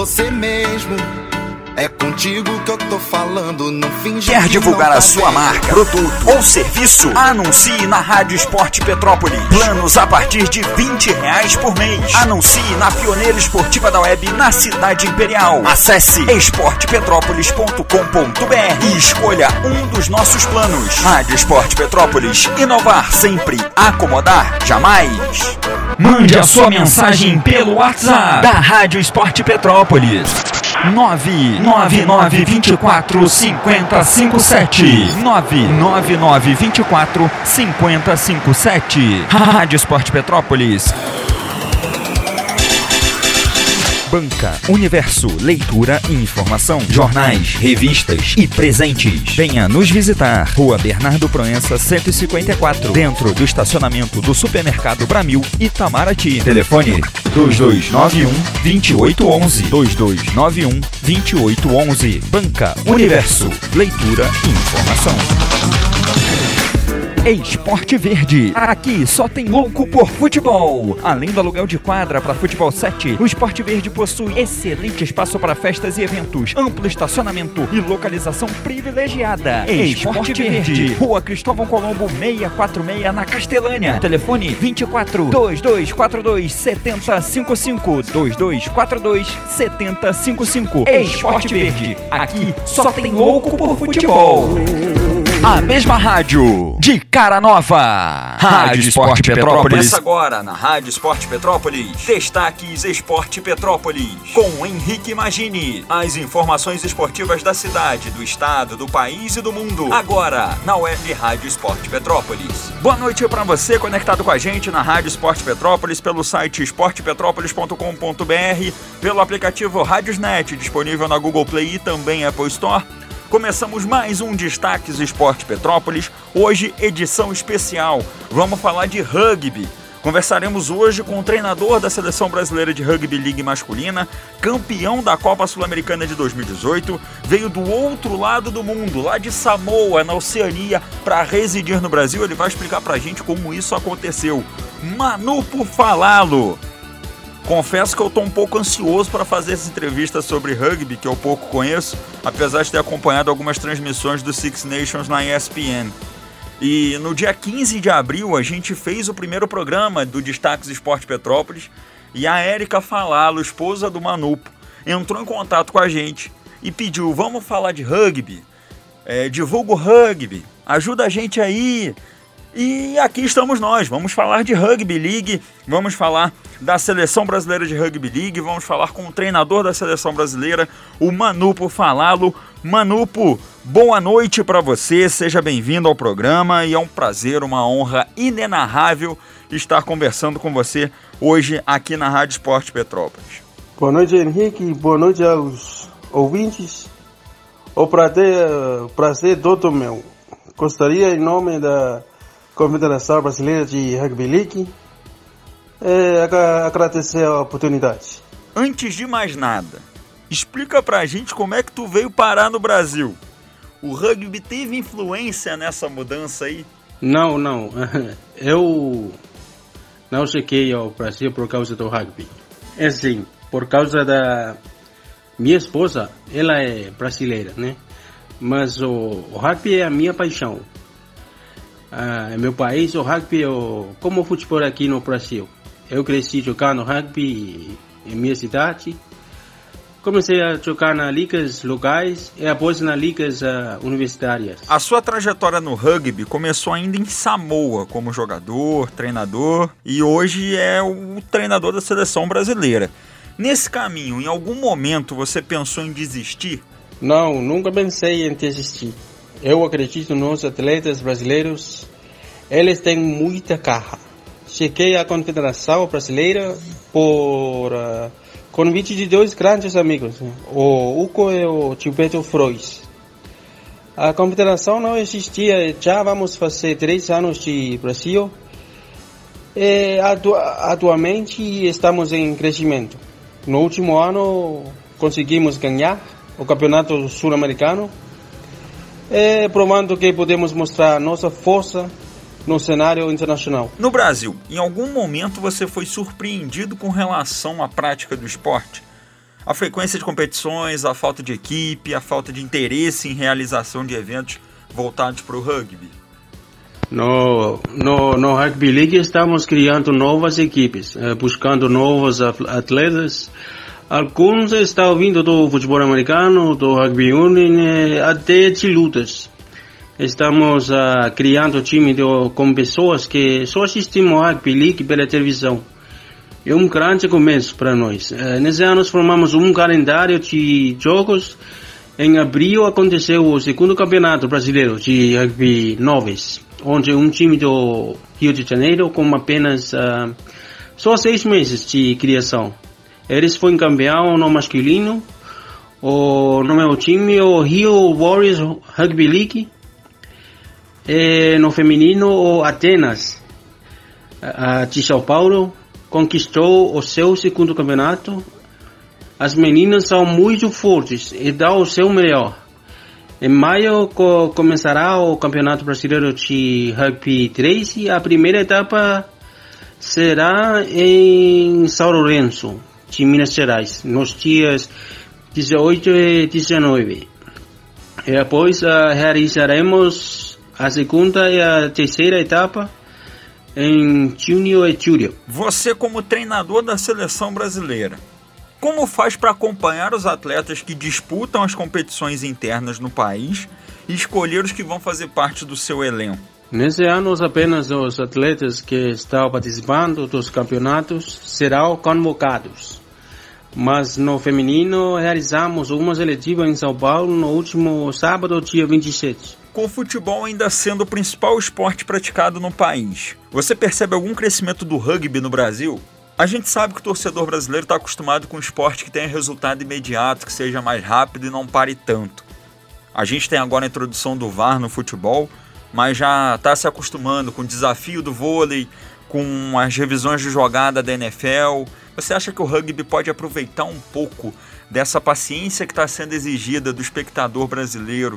você mesmo. É contigo que eu tô falando, não finge Quer que divulgar a tá sua vendo. marca, produto ou serviço? Anuncie na Rádio Esporte Petrópolis. Planos a partir de 20 reais por mês. Anuncie na Pioneira Esportiva da Web na Cidade Imperial. Acesse esportepetrópolis.com.br e escolha um dos nossos planos. Rádio Esporte Petrópolis. Inovar sempre. Acomodar jamais. Mande a sua mensagem pelo WhatsApp da Rádio Esporte Petrópolis. 99924 5057 99924 5057 Rádio Esporte Petrópolis Banca, Universo, leitura e informação, jornais, revistas e presentes. Venha nos visitar. Rua Bernardo Proença, 154, dentro do estacionamento do Supermercado Bramil, Itamaraty. Telefone 2291 2811 2291 2811. Banca, Universo, leitura e informação. Esporte Verde. Aqui só tem louco por futebol. Além do aluguel de quadra para futebol 7, o Esporte Verde possui excelente espaço para festas e eventos, amplo estacionamento e localização privilegiada. Esporte Verde. Rua Cristóvão Colombo 646 na Castelânia. Telefone 24 2242 7055 2242 7055. Esporte Verde. Aqui só tem louco por futebol. A mesma rádio de cara nova. Rádio Esporte Petrópolis. Começa agora na Rádio Esporte Petrópolis. Destaques Esporte Petrópolis. Com Henrique Magini. As informações esportivas da cidade, do estado, do país e do mundo. Agora na web Rádio Esporte Petrópolis. Boa noite para você conectado com a gente na Rádio Esporte Petrópolis pelo site esportepetrópolis.com.br, pelo aplicativo Rádiosnet disponível na Google Play e também Apple Store. Começamos mais um Destaques Esporte Petrópolis, hoje edição especial. Vamos falar de rugby. Conversaremos hoje com o treinador da Seleção Brasileira de Rugby League Masculina, campeão da Copa Sul-Americana de 2018, veio do outro lado do mundo, lá de Samoa, na Oceania, para residir no Brasil. Ele vai explicar pra gente como isso aconteceu. Manu por falá-lo. Confesso que eu estou um pouco ansioso para fazer essa entrevista sobre rugby, que eu pouco conheço, apesar de ter acompanhado algumas transmissões do Six Nations na ESPN. E no dia 15 de abril a gente fez o primeiro programa do Destaques Esporte Petrópolis e a Érica Falalo, esposa do Manupo, entrou em contato com a gente e pediu: vamos falar de rugby, é, divulga o rugby, ajuda a gente aí. E aqui estamos nós, vamos falar de Rugby League, vamos falar da Seleção Brasileira de Rugby League, vamos falar com o treinador da Seleção Brasileira, o Manupo Falalo. Manupo, boa noite para você, seja bem-vindo ao programa e é um prazer, uma honra inenarrável estar conversando com você hoje aqui na Rádio Esporte Petrópolis. Boa noite, Henrique, boa noite aos ouvintes. O prazer, prazer todo meu. Gostaria, em nome da Confederação Brasileira de Rugby League, é, agra- agradecer a oportunidade. Antes de mais nada, explica pra gente como é que tu veio parar no Brasil. O rugby teve influência nessa mudança aí? Não, não. Eu não cheguei ao Brasil por causa do rugby. É assim, por causa da minha esposa, ela é brasileira, né? Mas o, o rugby é a minha paixão. Ah, é meu país, o rugby é o, como o futebol aqui no Brasil. Eu cresci jogando rugby em minha cidade. Comecei a jogar nas ligas locais e após nas ligas ah, universitárias. A sua trajetória no rugby começou ainda em Samoa, como jogador, treinador, e hoje é o treinador da seleção brasileira. Nesse caminho, em algum momento você pensou em desistir? Não, nunca pensei em desistir. Eu acredito nos atletas brasileiros. Eles têm muita garra. Cheguei à Confederação Brasileira por ah, convite de dois grandes amigos, o Hugo e o Gilberto Frois. A Confederação não existia, já vamos fazer três anos de Brasil. E atu atualmente estamos em crescimento. No último ano conseguimos ganhar o Campeonato Sul-Americano, eh, provando que podemos mostrar nossa força no cenário internacional. No Brasil, em algum momento você foi surpreendido com relação à prática do esporte? A frequência de competições, a falta de equipe, a falta de interesse em realização de eventos voltados para o rugby. No, no, no Rugby League estamos criando novas equipes, eh, buscando novos atletas. Alguns estão vindo do futebol americano, do rugby union, eh, até de lutas. Estamos uh, criando time de, com pessoas que só assistem o Rugby League pela televisão. É um grande começo para nós. Uh, nesse ano formamos um calendário de jogos. Em abril aconteceu o segundo campeonato brasileiro de rugby noves onde um time do Rio de Janeiro com apenas uh, só seis meses de criação. Eles foram campeão no masculino, o, no meu time, o Rio Warriors Rugby League, e no feminino, o Atenas de São Paulo conquistou o seu segundo campeonato. As meninas são muito fortes e dão o seu melhor. Em maio co começará o Campeonato Brasileiro de Rugby 3 e a primeira etapa será em São Lourenço, de Minas Gerais, nos dias 18 e 19. E depois uh, realizaremos a segunda e a terceira etapa em junho e julho. Você como treinador da seleção brasileira, como faz para acompanhar os atletas que disputam as competições internas no país e escolher os que vão fazer parte do seu elenco? Nesse ano, apenas os atletas que estão participando dos campeonatos serão convocados. Mas no feminino, realizamos uma seletiva em São Paulo no último sábado, dia 27. Com o futebol ainda sendo o principal esporte praticado no país, você percebe algum crescimento do rugby no Brasil? A gente sabe que o torcedor brasileiro está acostumado com um esporte que tenha resultado imediato, que seja mais rápido e não pare tanto. A gente tem agora a introdução do VAR no futebol, mas já está se acostumando com o desafio do vôlei, com as revisões de jogada da NFL. Você acha que o rugby pode aproveitar um pouco dessa paciência que está sendo exigida do espectador brasileiro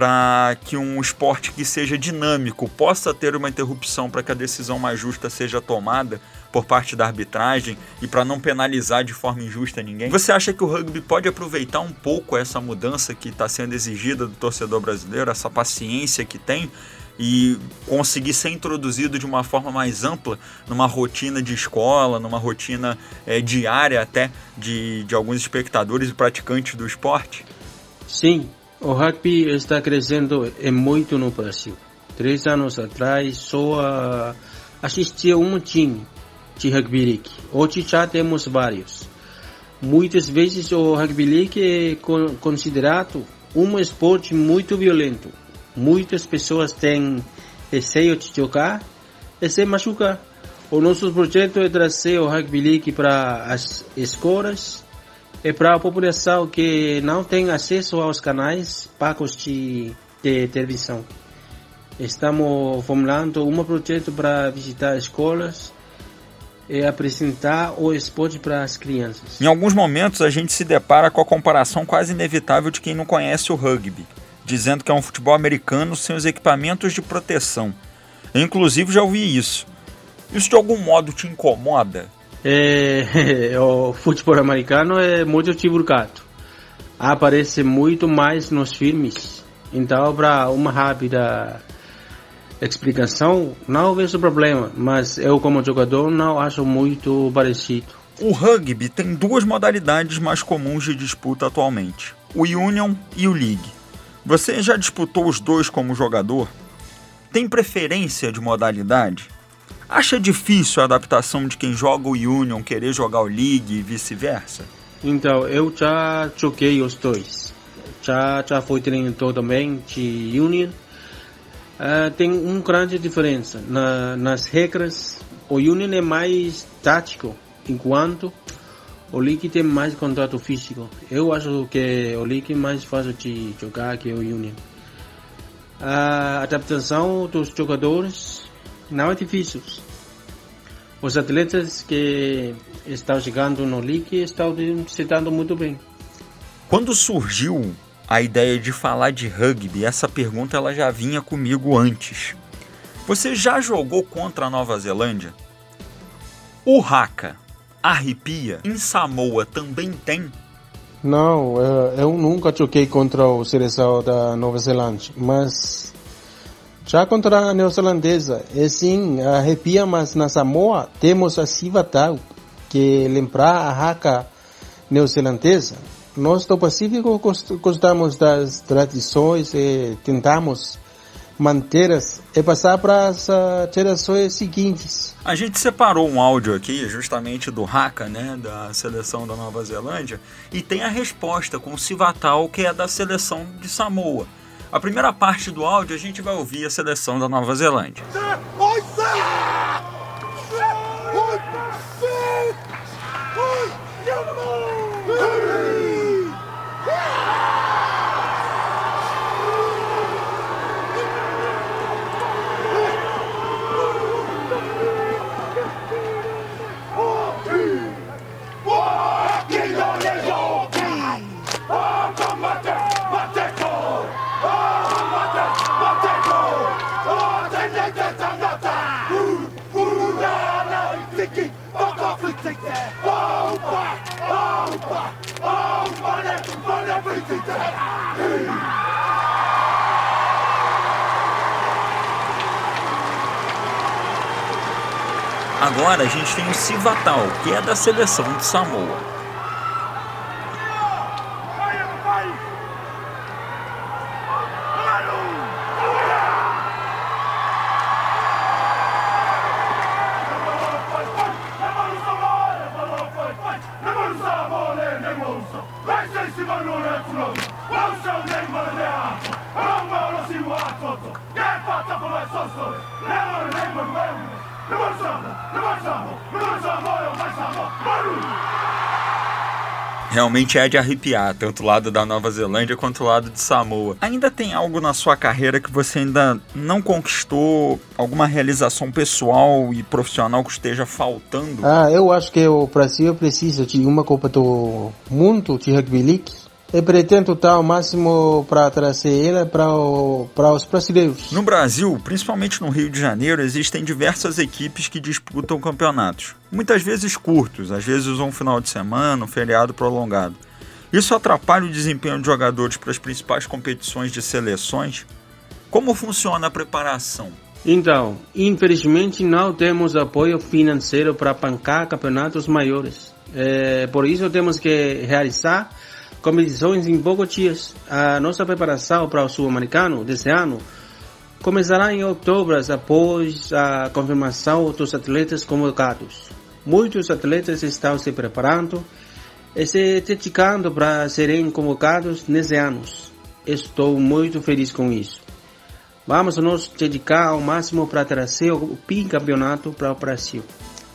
para que um esporte que seja dinâmico possa ter uma interrupção para que a decisão mais justa seja tomada por parte da arbitragem e para não penalizar de forma injusta ninguém? Você acha que o rugby pode aproveitar um pouco essa mudança que está sendo exigida do torcedor brasileiro, essa paciência que tem? e conseguir ser introduzido de uma forma mais ampla numa rotina de escola, numa rotina é, diária até de, de alguns espectadores e praticantes do esporte? Sim, o rugby está crescendo muito no Brasil. Três anos atrás só assistia um time de rugby league. Hoje já temos vários. Muitas vezes o rugby league é considerado um esporte muito violento. Muitas pessoas têm receio de jogar e se machucar. O nosso projeto é trazer o rugby league para as escolas é para a população que não tem acesso aos canais pagos de, de televisão. Estamos formulando um projeto para visitar escolas e apresentar o esporte para as crianças. Em alguns momentos a gente se depara com a comparação quase inevitável de quem não conhece o rugby, dizendo que é um futebol americano sem os equipamentos de proteção. Eu, inclusive já ouvi isso. Isso de algum modo te incomoda? É, o futebol americano é muito divulgado. Aparece muito mais nos filmes. Então, para uma rápida explicação, não vejo problema, mas eu, como jogador, não acho muito parecido. O rugby tem duas modalidades mais comuns de disputa atualmente: o Union e o League. Você já disputou os dois como jogador? Tem preferência de modalidade? Acha difícil a adaptação de quem joga o Union querer jogar o League e vice-versa? Então, eu já joguei os dois. Já, já fui treinador também de Union. Uh, tem uma grande diferença Na, nas regras. O Union é mais tático, enquanto o League tem mais contato físico. Eu acho que o League é mais fácil de jogar que o Union. A adaptação dos jogadores não é difícil. Os atletas que estão chegando no League estão se dando muito bem. Quando surgiu a ideia de falar de rugby, essa pergunta ela já vinha comigo antes. Você já jogou contra a Nova Zelândia? O Haka, arrepia, em Samoa também tem? Não, eu nunca joguei contra o seleção da Nova Zelândia, mas já contra a neozelandesa, é sim, arrepia, mas na Samoa temos a Civatau, que lembrar a raca neozelandesa. Nós do Pacífico gostamos das tradições e tentamos mantê-las e passar para as uh, gerações seguintes. A gente separou um áudio aqui, justamente do Haka, né, da seleção da Nova Zelândia, e tem a resposta com o Civatal, que é da seleção de Samoa. A primeira parte do áudio a gente vai ouvir a seleção da Nova Zelândia. Agora a gente tem o Civatal, que é da seleção de Samoa. Realmente é de arrepiar, tanto o lado da Nova Zelândia quanto o lado de Samoa. Ainda tem algo na sua carreira que você ainda não conquistou? Alguma realização pessoal e profissional que esteja faltando? Ah, eu acho que o Brasil precisa de uma Copa do Mundo de Rugby League e pretendo dar o máximo para trazer ela para os brasileiros. No Brasil, principalmente no Rio de Janeiro, existem diversas equipes que disputam campeonatos. Muitas vezes curtos, às vezes um final de semana, um feriado prolongado. Isso atrapalha o desempenho de jogadores para as principais competições de seleções? Como funciona a preparação? Então, infelizmente não temos apoio financeiro para bancar campeonatos maiores. É, por isso temos que realizar competições em poucos dias. A nossa preparação para o Sul-Americano desse ano começará em outubro, após a confirmação dos atletas convocados. Muitos atletas estão se preparando e se dedicando para serem convocados nesse ano. Estou muito feliz com isso. Vamos nos dedicar ao máximo para trazer o bicampeonato para o Brasil.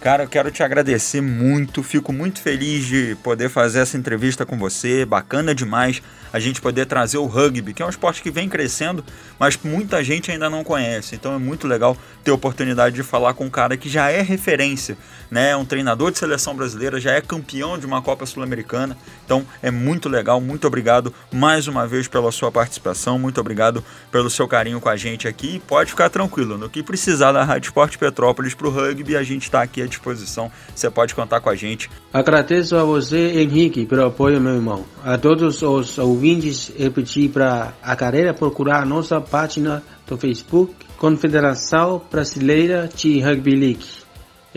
Cara, eu quero te agradecer muito, fico muito feliz de poder fazer essa entrevista com você, bacana demais a gente poder trazer o rugby, que é um esporte que vem crescendo, mas muita gente ainda não conhece. Então é muito legal ter a oportunidade de falar com um cara que já é referência, né? Um treinador de seleção brasileira, já é campeão de uma Copa Sul-Americana. Então é muito legal. Muito obrigado mais uma vez pela sua participação. Muito obrigado pelo seu carinho com a gente aqui. Pode ficar tranquilo, no que precisar da Rádio Esporte Petrópolis para o rugby, a gente está aqui à disposição. Você pode contar com a gente. Agradeço a você, Henrique, pelo apoio, meu irmão. A todos os ouvintes repetir para a carreira procurar a nossa página do Facebook Confederação Brasileira de Rugby League.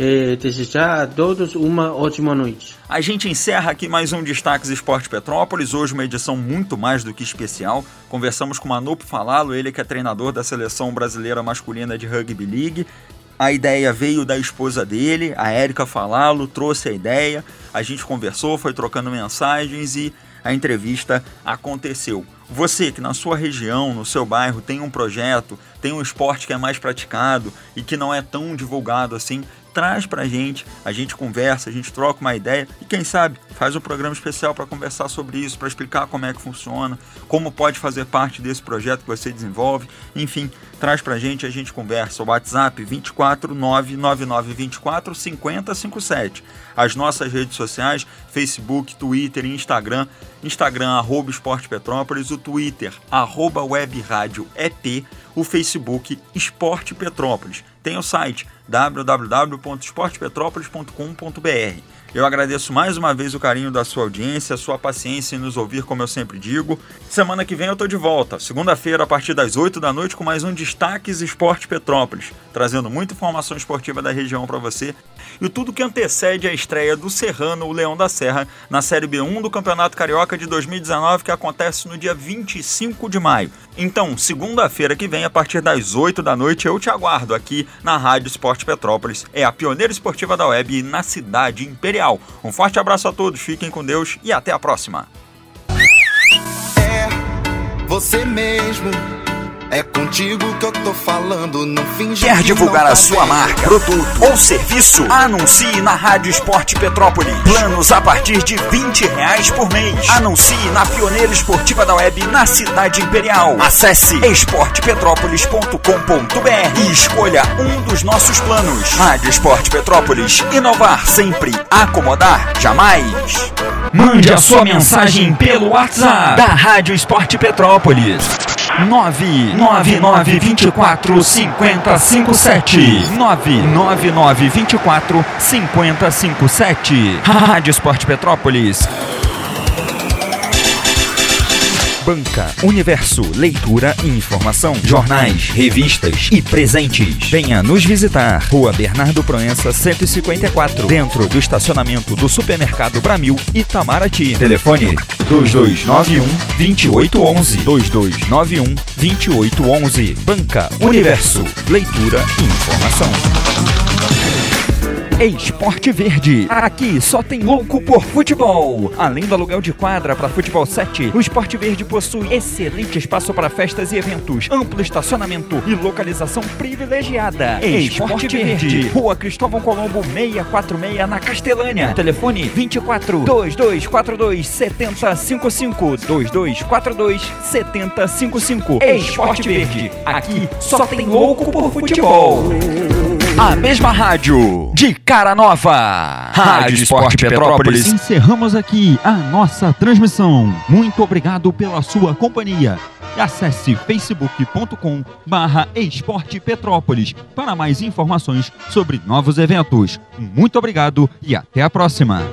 E desejar a todos uma ótima noite. A gente encerra aqui mais um Destaques Esporte Petrópolis. Hoje uma edição muito mais do que especial. Conversamos com Manupo Falalo, ele que é treinador da seleção brasileira masculina de Rugby League. A ideia veio da esposa dele, a Érica Falalo, trouxe a ideia. A gente conversou, foi trocando mensagens e a entrevista aconteceu. Você que na sua região, no seu bairro, tem um projeto, tem um esporte que é mais praticado e que não é tão divulgado assim, traz pra gente, a gente conversa, a gente troca uma ideia e quem sabe faz um programa especial para conversar sobre isso, para explicar como é que funciona, como pode fazer parte desse projeto que você desenvolve, enfim, traz pra gente, a gente conversa. O WhatsApp 24 99924 5057. As nossas redes sociais, Facebook, Twitter e Instagram. Instagram, arroba Esporte Petrópolis, o Twitter, arroba Web Rádio EP, o Facebook Esporte Petrópolis. Tem o site www.esportepetrópolis.com.br. Eu agradeço mais uma vez o carinho da sua audiência, a sua paciência em nos ouvir, como eu sempre digo. Semana que vem eu tô de volta, segunda-feira, a partir das 8 da noite, com mais um Destaques Esporte Petrópolis, trazendo muita informação esportiva da região para você e tudo que antecede a estreia do Serrano, o Leão da Serra, na Série B1 do Campeonato Carioca de 2019, que acontece no dia 25 de maio. Então, segunda-feira que vem, a partir das 8 da noite, eu te aguardo aqui na Rádio Esporte Petrópolis. É a pioneira esportiva da web na cidade imperial. Um forte abraço a todos, fiquem com Deus e até a próxima. É é contigo que eu tô falando, não finge Quer que divulgar a tá sua marca, produto ou serviço? Anuncie na Rádio Esporte Petrópolis. Planos a partir de 20 reais por mês. Anuncie na pioneira esportiva da web na cidade imperial. Acesse esportepetrópolis.com.br e escolha um dos nossos planos. Rádio Esporte Petrópolis. Inovar sempre. Acomodar jamais. Mande a sua mensagem pelo WhatsApp da Rádio Esporte Petrópolis. 99924 5057 99924 5057 Rádio Esporte Petrópolis Banca, Universo, leitura e informação, jornais, revistas e presentes. Venha nos visitar. Rua Bernardo Proença, 154, dentro do estacionamento do Supermercado Bramil, Itamaraty. Telefone 2291 2811 2291 2811. Banca, Universo, leitura e informação. Esporte Verde. Aqui só tem louco por futebol. Além do aluguel de quadra para futebol 7, o Esporte Verde possui excelente espaço para festas e eventos, amplo estacionamento e localização privilegiada. Esporte Verde. Rua Cristóvão Colombo 646 na Castelânia. Telefone 24 2242 7055 2242 7055. Esporte Verde. Aqui só tem louco por futebol. A mesma rádio, de cara nova. Rádio Esporte Petrópolis. Encerramos aqui a nossa transmissão. Muito obrigado pela sua companhia. Acesse facebook.com barra Esporte Petrópolis para mais informações sobre novos eventos. Muito obrigado e até a próxima.